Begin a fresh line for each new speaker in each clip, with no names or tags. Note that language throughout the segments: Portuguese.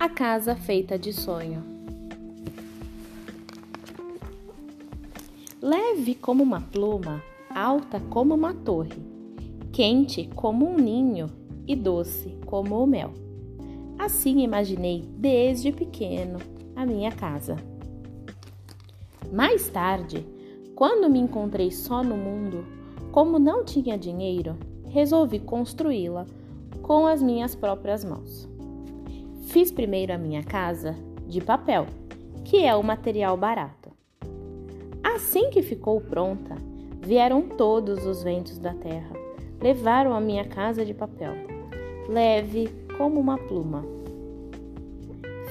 A casa feita de sonho. Leve como uma pluma, alta como uma torre, quente como um ninho e doce como o mel. Assim imaginei desde pequeno a minha casa. Mais tarde, quando me encontrei só no mundo, como não tinha dinheiro, resolvi construí-la com as minhas próprias mãos. Fiz primeiro a minha casa de papel, que é o material barato. Assim que ficou pronta, vieram todos os ventos da terra, levaram a minha casa de papel, leve como uma pluma.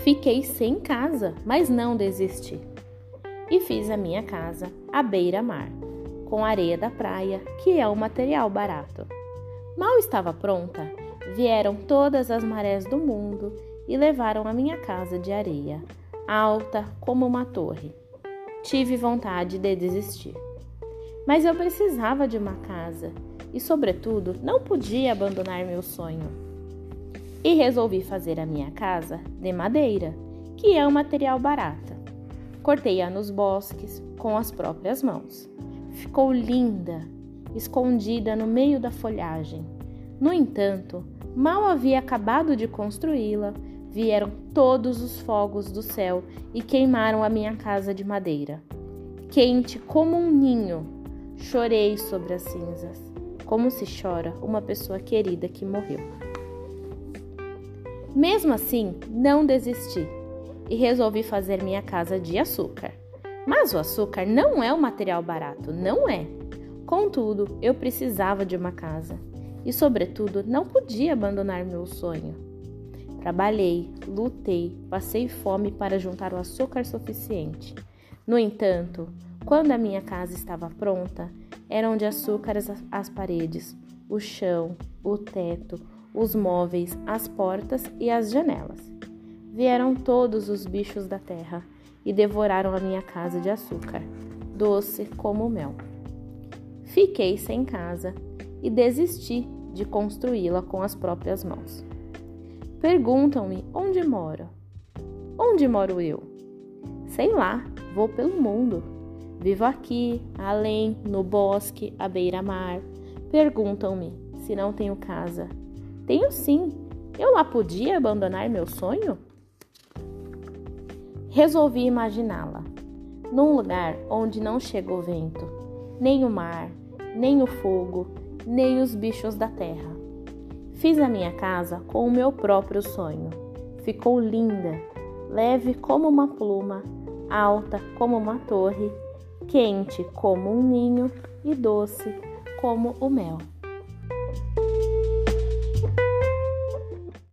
Fiquei sem casa, mas não desisti. E fiz a minha casa à beira-mar, com areia da praia, que é o material barato. Mal estava pronta, vieram todas as marés do mundo e levaram a minha casa de areia, alta como uma torre. Tive vontade de desistir. Mas eu precisava de uma casa e, sobretudo, não podia abandonar meu sonho. E resolvi fazer a minha casa de madeira, que é um material barato. Cortei-a nos bosques com as próprias mãos. Ficou linda escondida no meio da folhagem. No entanto, mal havia acabado de construí-la, vieram todos os fogos do céu e queimaram a minha casa de madeira. Quente como um ninho, chorei sobre as cinzas, como se chora uma pessoa querida que morreu. Mesmo assim, não desisti e resolvi fazer minha casa de açúcar. Mas o açúcar não é um material barato, não é. Contudo, eu precisava de uma casa e, sobretudo, não podia abandonar meu sonho. Trabalhei, lutei, passei fome para juntar o açúcar suficiente. No entanto, quando a minha casa estava pronta, eram de açúcar as paredes, o chão, o teto, os móveis, as portas e as janelas. Vieram todos os bichos da terra e devoraram a minha casa de açúcar, doce como mel. Fiquei sem casa e desisti de construí-la com as próprias mãos. Perguntam-me onde moro. Onde moro eu? Sei lá, vou pelo mundo. Vivo aqui, além, no bosque, à beira-mar. Perguntam-me se não tenho casa. Tenho sim. Eu lá podia abandonar meu sonho? Resolvi imaginá-la, num lugar onde não chega o vento, nem o mar, nem o fogo, nem os bichos da terra. Fiz a minha casa com o meu próprio sonho. Ficou linda, leve como uma pluma, alta como uma torre, quente como um ninho e doce como o mel.